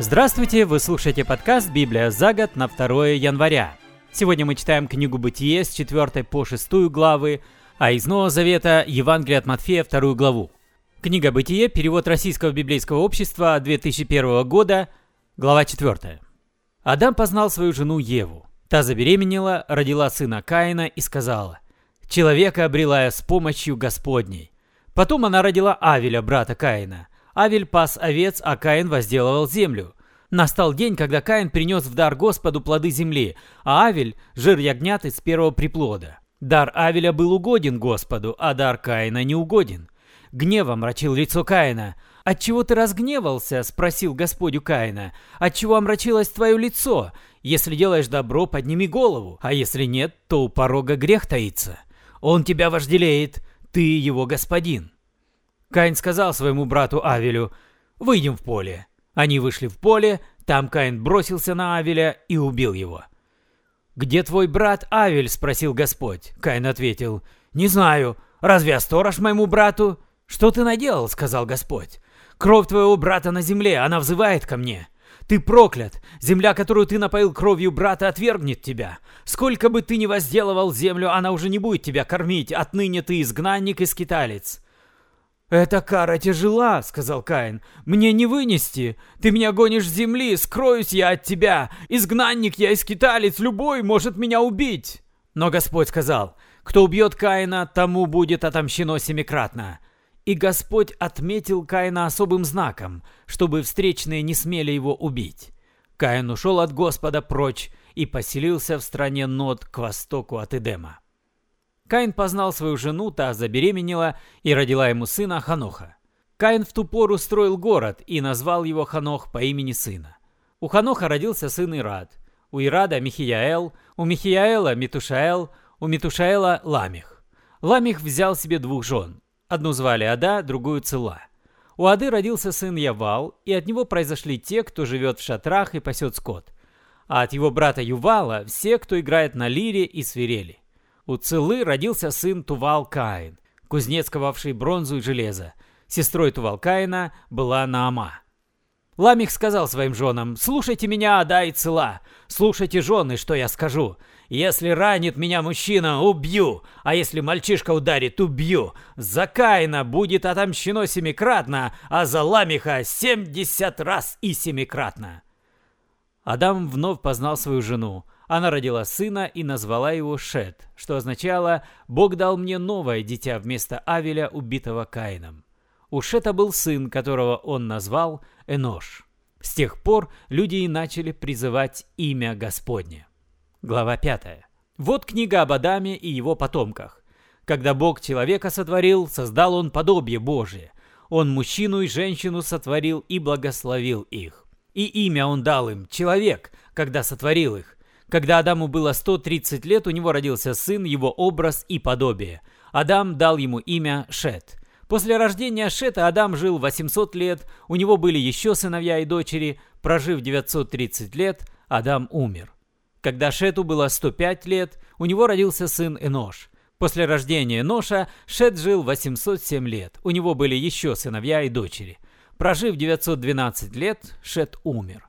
Здравствуйте, вы слушаете подкаст «Библия за год» на 2 января. Сегодня мы читаем книгу «Бытие» с 4 по 6 главы, а из Нового Завета Евангелие от Матфея 2 главу. Книга «Бытие», перевод Российского библейского общества 2001 года, глава 4. Адам познал свою жену Еву. Та забеременела, родила сына Каина и сказала, «Человека обрела я с помощью Господней». Потом она родила Авеля, брата Каина – Авель пас овец, а Каин возделывал землю. Настал день, когда Каин принес в дар Господу плоды земли, а Авель – жир ягнят из первого приплода. Дар Авеля был угоден Господу, а дар Каина не угоден. Гневом мрачил лицо Каина. «Отчего ты разгневался?» – спросил Господь у Каина. «Отчего омрачилось твое лицо? Если делаешь добро, подними голову, а если нет, то у порога грех таится. Он тебя вожделеет, ты его господин». Каин сказал своему брату Авелю, «Выйдем в поле». Они вышли в поле, там Каин бросился на Авеля и убил его. «Где твой брат Авель?» – спросил Господь. Каин ответил, «Не знаю. Разве я сторож моему брату?» «Что ты наделал?» – сказал Господь. «Кровь твоего брата на земле, она взывает ко мне». Ты проклят! Земля, которую ты напоил кровью брата, отвергнет тебя. Сколько бы ты ни возделывал землю, она уже не будет тебя кормить. Отныне ты изгнанник и скиталец. «Эта кара тяжела», — сказал Каин. «Мне не вынести. Ты меня гонишь с земли, скроюсь я от тебя. Изгнанник я и скиталец, любой может меня убить». Но Господь сказал, «Кто убьет Каина, тому будет отомщено семикратно». И Господь отметил Каина особым знаком, чтобы встречные не смели его убить. Каин ушел от Господа прочь и поселился в стране Нод к востоку от Эдема. Каин познал свою жену, та забеременела и родила ему сына Ханоха. Каин в ту пору строил город и назвал его Ханох по имени сына. У Ханоха родился сын Ирад, у Ирада Михияэл, у Михияэла Митушаэл, у Митушаэла Ламих. Ламих взял себе двух жен. Одну звали Ада, другую Цила. У Ады родился сын Явал, и от него произошли те, кто живет в шатрах и пасет скот. А от его брата Ювала все, кто играет на лире и свирели. У Цилы родился сын Тувал Каин, кузнец, ковавший бронзу и железо. Сестрой Тувал Каина была Наама. Ламих сказал своим женам, «Слушайте меня, Ада и Цила, слушайте жены, что я скажу. Если ранит меня мужчина, убью, а если мальчишка ударит, убью. За Каина будет отомщено семикратно, а за Ламиха семьдесят раз и семикратно». Адам вновь познал свою жену, она родила сына и назвала его Шет, что означало «Бог дал мне новое дитя вместо Авеля, убитого Каином». У Шета был сын, которого он назвал Энош. С тех пор люди и начали призывать имя Господне. Глава 5. Вот книга об Адаме и его потомках. Когда Бог человека сотворил, создал он подобие Божие. Он мужчину и женщину сотворил и благословил их. И имя он дал им – человек, когда сотворил их. Когда Адаму было 130 лет, у него родился сын, его образ и подобие. Адам дал ему имя Шет. После рождения Шета Адам жил 800 лет, у него были еще сыновья и дочери. Прожив 930 лет, Адам умер. Когда Шету было 105 лет, у него родился сын Энош. После рождения Эноша Шет жил 807 лет, у него были еще сыновья и дочери. Прожив 912 лет, Шет умер.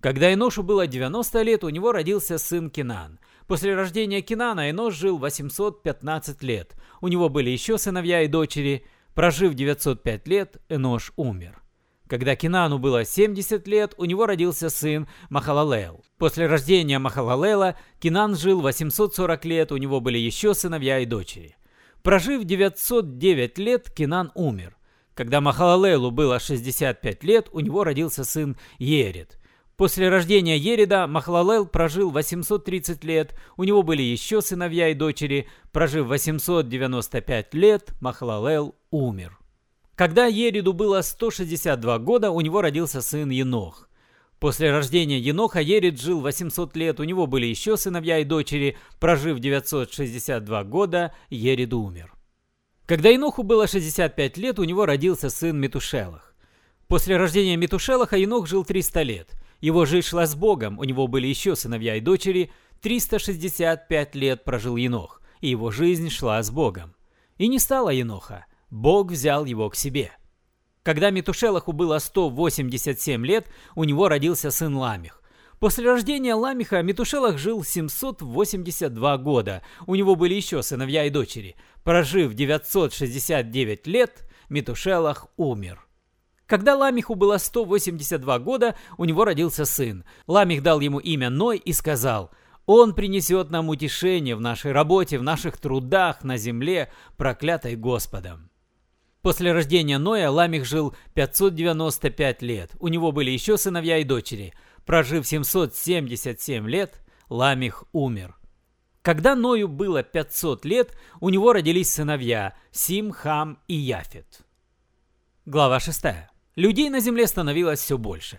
Когда Эношу было 90 лет, у него родился сын Кинан. После рождения Кинана Энош жил 815 лет. У него были еще сыновья и дочери. Прожив 905 лет, Энош умер. Когда Кинану было 70 лет, у него родился сын Махалалел. После рождения Махалалела Кинан жил 840 лет, у него были еще сыновья и дочери. Прожив 909 лет, Кинан умер. Когда Махалалелу было 65 лет, у него родился сын Ерет. После рождения Ерида Махлалел прожил 830 лет, у него были еще сыновья и дочери. Прожив 895 лет, Махлалел умер. Когда Ериду было 162 года, у него родился сын Енох. После рождения Еноха Ерид жил 800 лет, у него были еще сыновья и дочери. Прожив 962 года, Ерид умер. Когда Еноху было 65 лет, у него родился сын Метушелах. После рождения Метушелаха Енох жил 300 лет – его жизнь шла с Богом, у него были еще сыновья и дочери. 365 лет прожил Енох, и его жизнь шла с Богом. И не стало Еноха. Бог взял его к себе. Когда Метушелаху было 187 лет, у него родился сын Ламих. После рождения Ламиха Метушелах жил 782 года. У него были еще сыновья и дочери. Прожив 969 лет, Метушелах умер. Когда Ламиху было 182 года, у него родился сын. Ламих дал ему имя Ной и сказал, «Он принесет нам утешение в нашей работе, в наших трудах на земле, проклятой Господом». После рождения Ноя Ламих жил 595 лет. У него были еще сыновья и дочери. Прожив 777 лет, Ламих умер. Когда Ною было 500 лет, у него родились сыновья Сим, Хам и Яфет. Глава 6. Людей на земле становилось все больше.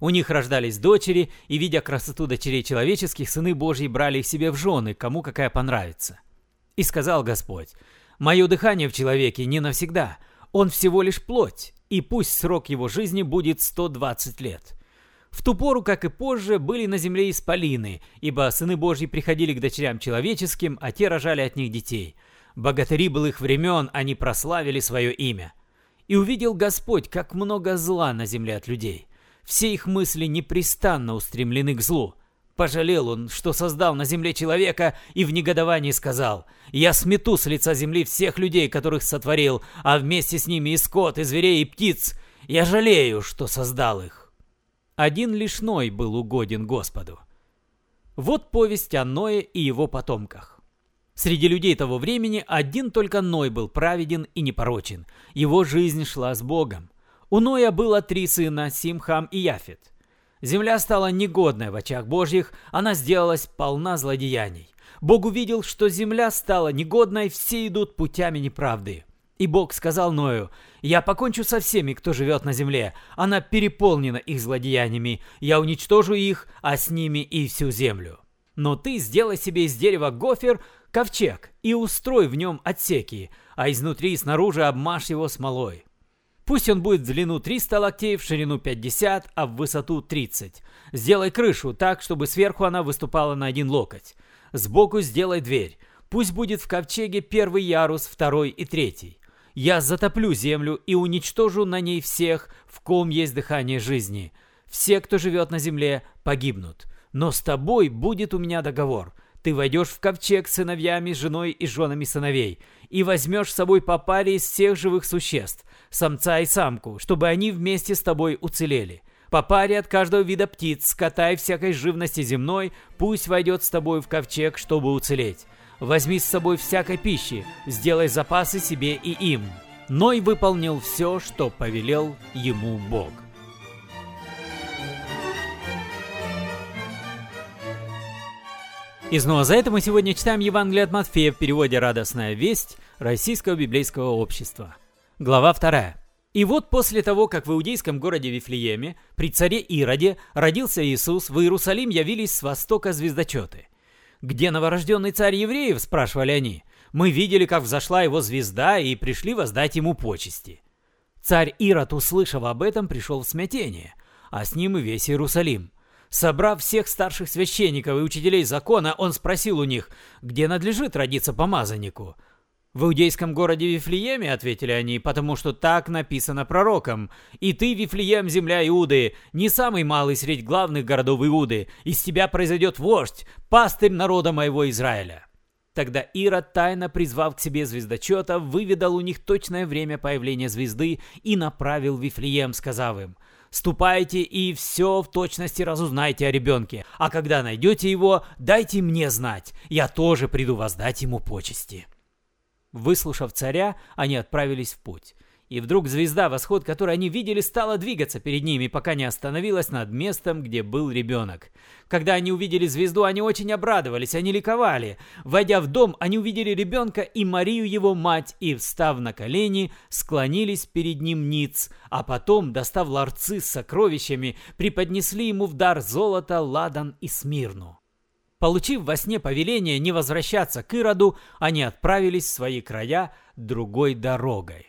У них рождались дочери, и, видя красоту дочерей человеческих, сыны Божьи брали их себе в жены, кому какая понравится. И сказал Господь, «Мое дыхание в человеке не навсегда, он всего лишь плоть, и пусть срок его жизни будет 120 лет». В ту пору, как и позже, были на земле исполины, ибо сыны Божьи приходили к дочерям человеческим, а те рожали от них детей. Богатыри былых времен, они прославили свое имя. И увидел Господь, как много зла на земле от людей. Все их мысли непрестанно устремлены к злу. Пожалел он, что создал на земле человека, и в негодовании сказал, «Я смету с лица земли всех людей, которых сотворил, а вместе с ними и скот, и зверей, и птиц. Я жалею, что создал их». Один лишь Ной был угоден Господу. Вот повесть о Ное и его потомках. Среди людей того времени один только Ной был праведен и непорочен. Его жизнь шла с Богом. У Ноя было три сына, Симхам и Яфет. Земля стала негодной в очах Божьих, она сделалась полна злодеяний. Бог увидел, что земля стала негодной, все идут путями неправды. И Бог сказал Ною, «Я покончу со всеми, кто живет на земле. Она переполнена их злодеяниями. Я уничтожу их, а с ними и всю землю. Но ты сделай себе из дерева гофер, ковчег и устрой в нем отсеки, а изнутри и снаружи обмажь его смолой. Пусть он будет в длину 300 локтей, в ширину 50, а в высоту 30. Сделай крышу так, чтобы сверху она выступала на один локоть. Сбоку сделай дверь. Пусть будет в ковчеге первый ярус, второй и третий. Я затоплю землю и уничтожу на ней всех, в ком есть дыхание жизни. Все, кто живет на земле, погибнут. Но с тобой будет у меня договор. Ты войдешь в ковчег с сыновьями, женой и женами сыновей, и возьмешь с собой по паре из всех живых существ, самца и самку, чтобы они вместе с тобой уцелели. По паре от каждого вида птиц, скота и всякой живности земной, пусть войдет с тобой в ковчег, чтобы уцелеть. Возьми с собой всякой пищи, сделай запасы себе и им. Ной выполнил все, что повелел ему Бог. И снова за это мы сегодня читаем Евангелие от Матфея в переводе «Радостная весть» Российского библейского общества. Глава 2. И вот после того, как в иудейском городе Вифлееме при царе Ироде родился Иисус, в Иерусалим явились с востока звездочеты. «Где новорожденный царь евреев?» – спрашивали они. «Мы видели, как взошла его звезда, и пришли воздать ему почести». Царь Ирод, услышав об этом, пришел в смятение, а с ним и весь Иерусалим – Собрав всех старших священников и учителей закона, он спросил у них, где надлежит родиться помазаннику. «В иудейском городе Вифлееме», — ответили они, — «потому что так написано пророком. И ты, Вифлеем, земля Иуды, не самый малый среди главных городов Иуды. Из тебя произойдет вождь, пастырь народа моего Израиля». Тогда Ирод, тайно призвав к себе звездочета, выведал у них точное время появления звезды и направил Вифлеем, сказав им — Ступайте и все в точности разузнайте о ребенке. А когда найдете его, дайте мне знать. Я тоже приду воздать ему почести». Выслушав царя, они отправились в путь. И вдруг звезда, восход которой они видели, стала двигаться перед ними, пока не остановилась над местом, где был ребенок. Когда они увидели звезду, они очень обрадовались, они ликовали. Войдя в дом, они увидели ребенка и Марию его мать, и, встав на колени, склонились перед ним ниц, а потом, достав ларцы с сокровищами, преподнесли ему в дар золото, ладан и смирну. Получив во сне повеление не возвращаться к Ироду, они отправились в свои края другой дорогой.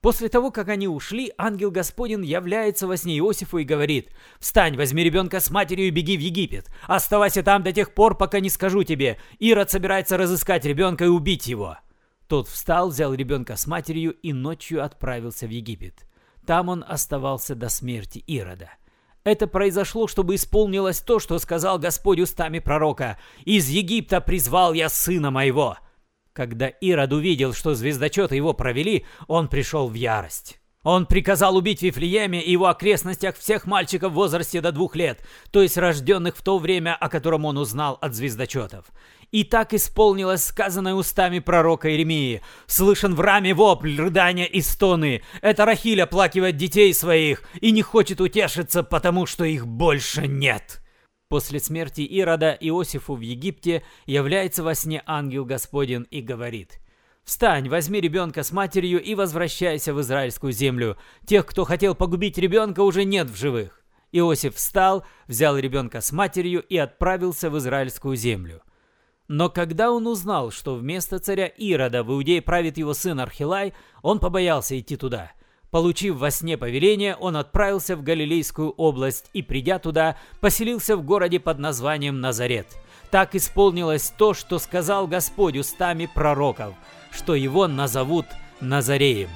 После того, как они ушли, ангел Господень является во сне Иосифу и говорит, «Встань, возьми ребенка с матерью и беги в Египет. Оставайся там до тех пор, пока не скажу тебе. Ирод собирается разыскать ребенка и убить его». Тот встал, взял ребенка с матерью и ночью отправился в Египет. там он оставался до смерти Ирода. Это произошло, чтобы исполнилось то, что сказал Господь устами пророка. «Из Египта призвал я сына моего». Когда Ирод увидел, что звездочеты его провели, он пришел в ярость. Он приказал убить в Вифлееме и его окрестностях всех мальчиков в возрасте до двух лет, то есть рожденных в то время, о котором он узнал от звездочетов. И так исполнилось сказанное устами пророка Иеремии. «Слышен в раме вопль, рыдания и стоны. Это Рахиль оплакивает детей своих и не хочет утешиться, потому что их больше нет». После смерти Ирода Иосифу в Египте является во сне ангел Господень и говорит – Встань, возьми ребенка с матерью и возвращайся в израильскую землю. Тех, кто хотел погубить ребенка, уже нет в живых. Иосиф встал, взял ребенка с матерью и отправился в израильскую землю. Но когда он узнал, что вместо царя Ирода в Иудее правит его сын Архилай, он побоялся идти туда. Получив во сне повеление, он отправился в Галилейскую область и, придя туда, поселился в городе под названием Назарет. Так исполнилось то, что сказал Господь устами пророков – что его назовут Назареем.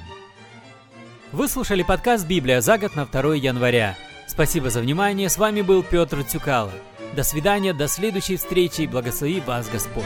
Вы слушали подкаст «Библия за год» на 2 января. Спасибо за внимание, с вами был Петр Тюкало. До свидания, до следующей встречи и благослови вас Господь.